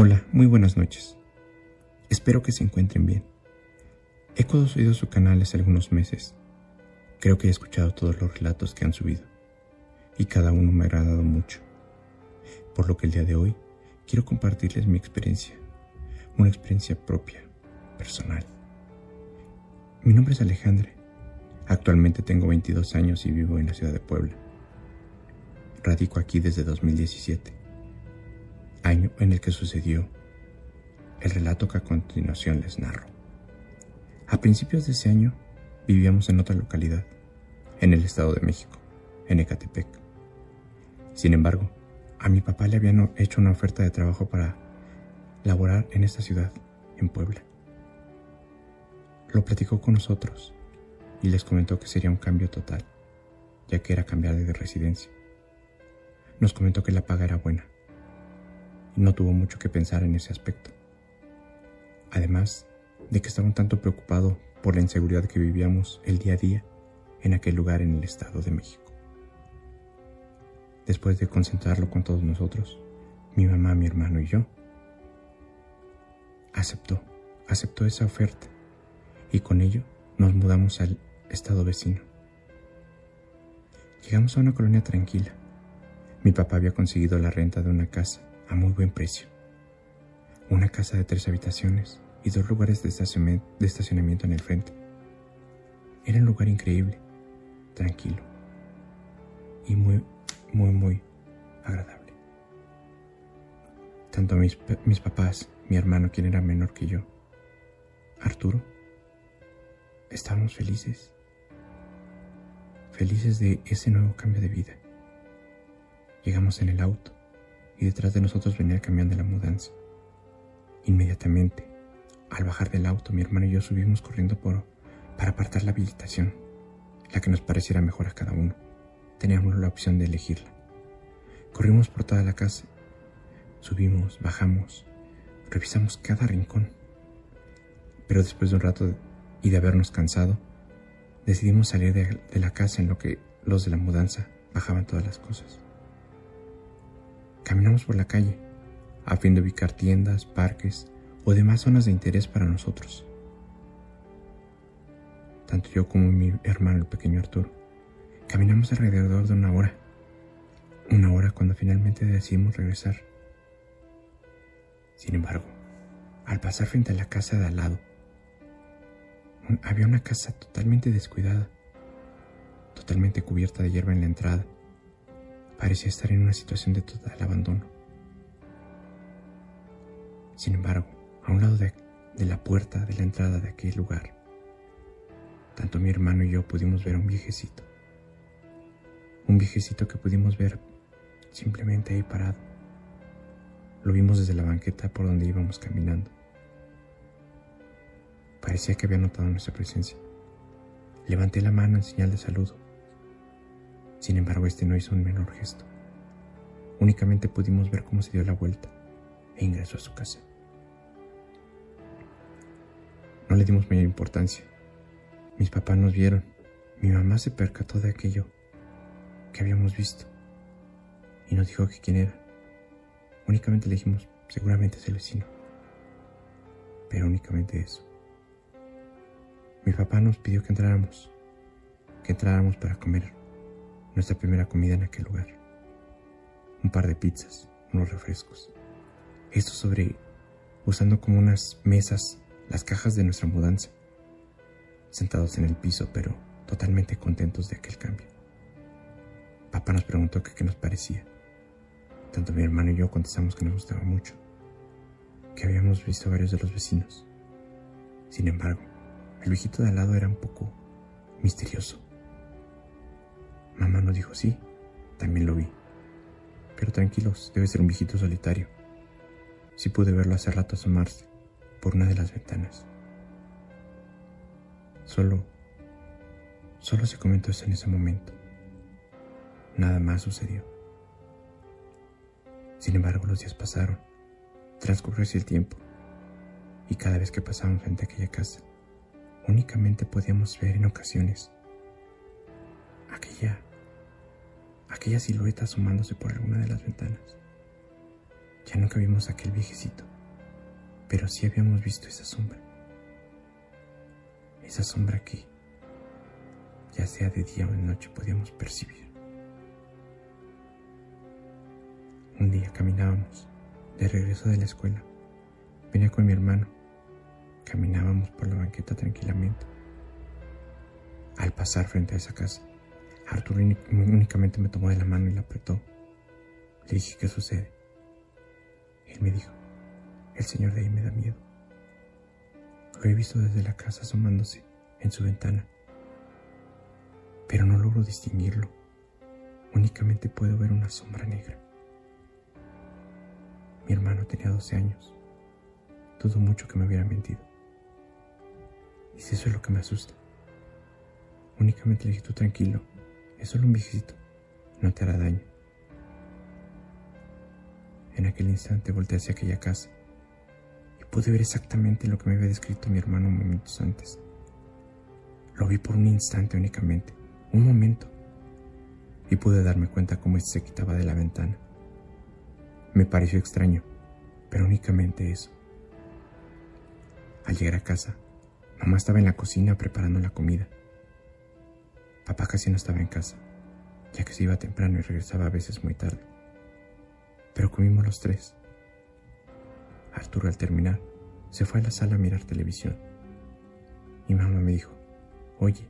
Hola, muy buenas noches. Espero que se encuentren bien. He conocido su canal hace algunos meses. Creo que he escuchado todos los relatos que han subido y cada uno me ha agradado mucho. Por lo que el día de hoy quiero compartirles mi experiencia, una experiencia propia, personal. Mi nombre es Alejandra. Actualmente tengo 22 años y vivo en la ciudad de Puebla. Radico aquí desde 2017 año en el que sucedió el relato que a continuación les narro. A principios de ese año vivíamos en otra localidad, en el Estado de México, en Ecatepec. Sin embargo, a mi papá le habían hecho una oferta de trabajo para laborar en esta ciudad, en Puebla. Lo platicó con nosotros y les comentó que sería un cambio total, ya que era cambiar de residencia. Nos comentó que la paga era buena no tuvo mucho que pensar en ese aspecto. Además de que estaba un tanto preocupado por la inseguridad que vivíamos el día a día en aquel lugar en el Estado de México. Después de concentrarlo con todos nosotros, mi mamá, mi hermano y yo, aceptó, aceptó esa oferta y con ello nos mudamos al estado vecino. Llegamos a una colonia tranquila. Mi papá había conseguido la renta de una casa a muy buen precio. Una casa de tres habitaciones y dos lugares de estacionamiento en el frente. Era un lugar increíble, tranquilo y muy, muy, muy agradable. Tanto mis, mis papás, mi hermano, quien era menor que yo, Arturo, estábamos felices. Felices de ese nuevo cambio de vida. Llegamos en el auto y detrás de nosotros venía el camión de la mudanza. Inmediatamente, al bajar del auto, mi hermano y yo subimos corriendo por, para apartar la habilitación, la que nos pareciera mejor a cada uno. Teníamos la opción de elegirla. Corrimos por toda la casa. Subimos, bajamos, revisamos cada rincón. Pero después de un rato y de habernos cansado, decidimos salir de, de la casa en lo que los de la mudanza bajaban todas las cosas. Caminamos por la calle, a fin de ubicar tiendas, parques o demás zonas de interés para nosotros. Tanto yo como mi hermano, el pequeño Arturo, caminamos alrededor de una hora. Una hora cuando finalmente decidimos regresar. Sin embargo, al pasar frente a la casa de al lado, había una casa totalmente descuidada, totalmente cubierta de hierba en la entrada parecía estar en una situación de total abandono. Sin embargo, a un lado de, la puerta de la entrada de aquel lugar, tanto mi hermano y yo pudimos ver a un viejecito. Un viejecito que pudimos ver simplemente ahí parado. Lo vimos desde la banqueta por donde íbamos caminando. Parecía que había notado nuestra presencia. Levanté la mano en señal de saludo sin embargo, este no hizo un menor gesto. Únicamente pudimos ver cómo se dio la vuelta e ingresó a su casa. No le dimos mayor importancia. Mis papás nos vieron. Mi mamá se percató de aquello que habíamos visto y nos dijo que quién era. Únicamente le dijimos, seguramente es el vecino. Pero únicamente eso. Mi papá nos pidió que entráramos, que entráramos para comer nuestra primera comida en aquel lugar. Un par de pizzas, unos refrescos. Esto sobre usando como unas mesas las cajas de nuestra mudanza. Sentados en el piso, pero totalmente contentos de aquel cambio. Papá nos preguntó qué nos parecía. Tanto mi hermano y yo contestamos que nos gustaba mucho, que habíamos visto varios de los vecinos. Sin embargo, el viejito de al lado era un poco misterioso. Mamá nos dijo, sí, también lo vi. Pero tranquilos, debe ser un viejito solitario. Sí pude verlo hace rato asomarse por una de las ventanas. Solo, solo se comentó eso en ese momento. Nada más sucedió. Sin embargo, los días pasaron, transcurrió el tiempo, y cada vez que pasábamos frente a aquella casa, únicamente podíamos ver en ocasiones aquella aquella silueta asomándose por alguna de las ventanas. Ya nunca vimos a aquel viejecito, pero sí habíamos visto esa sombra. Esa sombra que, ya sea de día o de noche, podíamos percibir. Un día caminábamos de regreso de la escuela. Venía con mi hermano. Caminábamos por la banqueta tranquilamente. Al pasar frente a esa casa, Arturo únicamente me tomó de la mano y la apretó. Le dije, ¿qué sucede? Él me dijo, el señor de ahí me da miedo. Lo he visto desde la casa asomándose en su ventana, pero no logro distinguirlo. Únicamente puedo ver una sombra negra. Mi hermano tenía 12 años. Dudo mucho que me hubiera mentido. Y si eso es lo que me asusta. Únicamente le dije, tú tranquilo, es solo un viejito, no te hará daño. En aquel instante volteé hacia aquella casa y pude ver exactamente lo que me había descrito mi hermano momentos antes. Lo vi por un instante únicamente, un momento, y pude darme cuenta cómo éste se quitaba de la ventana. Me pareció extraño, pero únicamente eso. Al llegar a casa, mamá estaba en la cocina preparando la comida. Papá casi no estaba en casa, ya que se iba temprano y regresaba a veces muy tarde. Pero comimos los tres. Arturo al terminar se fue a la sala a mirar televisión. Mi mamá me dijo, oye,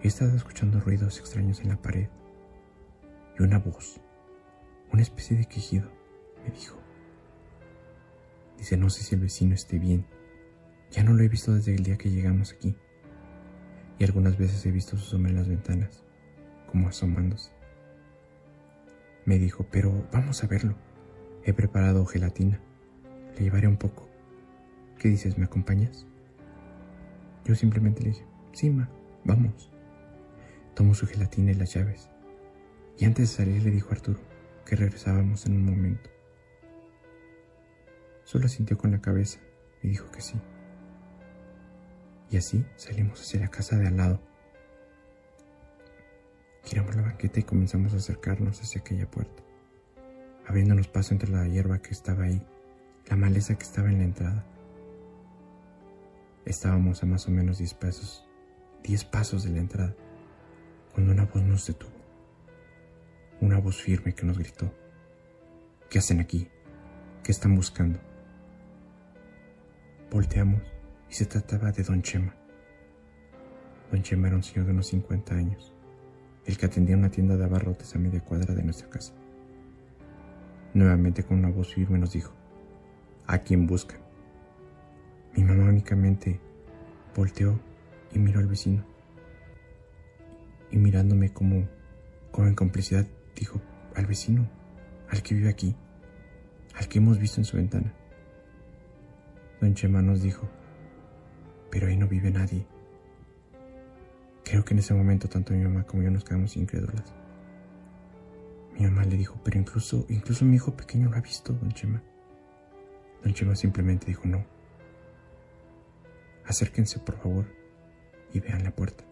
he estado escuchando ruidos extraños en la pared y una voz, una especie de quejido me dijo. Dice, no sé si el vecino esté bien. Ya no lo he visto desde el día que llegamos aquí. Y algunas veces he visto su sombra en las ventanas, como asomándose. Me dijo, pero vamos a verlo. He preparado gelatina. Le llevaré un poco. ¿Qué dices? ¿Me acompañas? Yo simplemente le dije, sí, ma, vamos. Tomó su gelatina y las llaves. Y antes de salir le dijo a Arturo que regresábamos en un momento. Solo sintió con la cabeza y dijo que sí. Y así salimos hacia la casa de al lado. Giramos la banqueta y comenzamos a acercarnos hacia aquella puerta, abriéndonos paso entre la hierba que estaba ahí, la maleza que estaba en la entrada. Estábamos a más o menos diez pasos, diez pasos de la entrada, cuando una voz nos detuvo. Una voz firme que nos gritó. ¿Qué hacen aquí? ¿Qué están buscando? Volteamos y se trataba de don Chema. Don Chema era un señor de unos 50 años, el que atendía una tienda de abarrotes a media cuadra de nuestra casa. Nuevamente con una voz firme nos dijo, ¿a quién buscan? Mi mamá únicamente volteó y miró al vecino. Y mirándome como, como en complicidad, dijo, al vecino, al que vive aquí, al que hemos visto en su ventana. Don Chema nos dijo, pero ahí no vive nadie. Creo que en ese momento tanto mi mamá como yo nos quedamos incrédulas. Mi mamá le dijo, pero incluso, incluso mi hijo pequeño lo ha visto, don Chema. Don Chema simplemente dijo, no. Acérquense, por favor, y vean la puerta.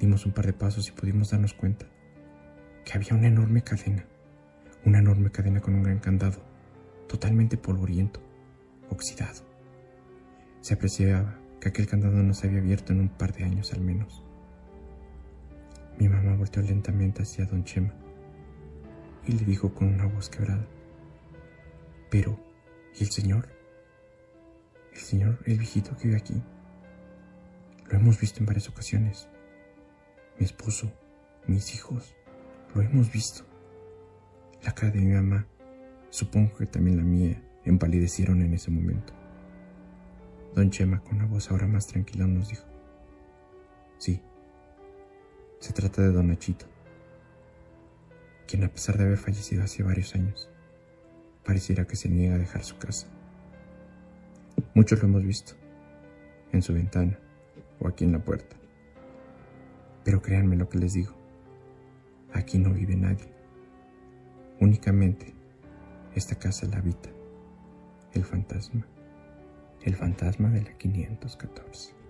Dimos un par de pasos y pudimos darnos cuenta que había una enorme cadena, una enorme cadena con un gran candado totalmente polvoriento, oxidado. Se apreciaba que aquel candado no se había abierto en un par de años al menos. Mi mamá volteó lentamente hacia don Chema y le dijo con una voz quebrada, pero, ¿y el señor? El señor, el viejito que vive aquí. Lo hemos visto en varias ocasiones. Mi esposo, mis hijos, lo hemos visto. La cara de mi mamá Supongo que también la mía empalidecieron en ese momento. Don Chema, con una voz ahora más tranquila, nos dijo, sí, se trata de don Nachito, quien a pesar de haber fallecido hace varios años, pareciera que se niega a dejar su casa. Muchos lo hemos visto, en su ventana o aquí en la puerta. Pero créanme lo que les digo, aquí no vive nadie. Únicamente esta casa la habita el fantasma, el fantasma de la 514.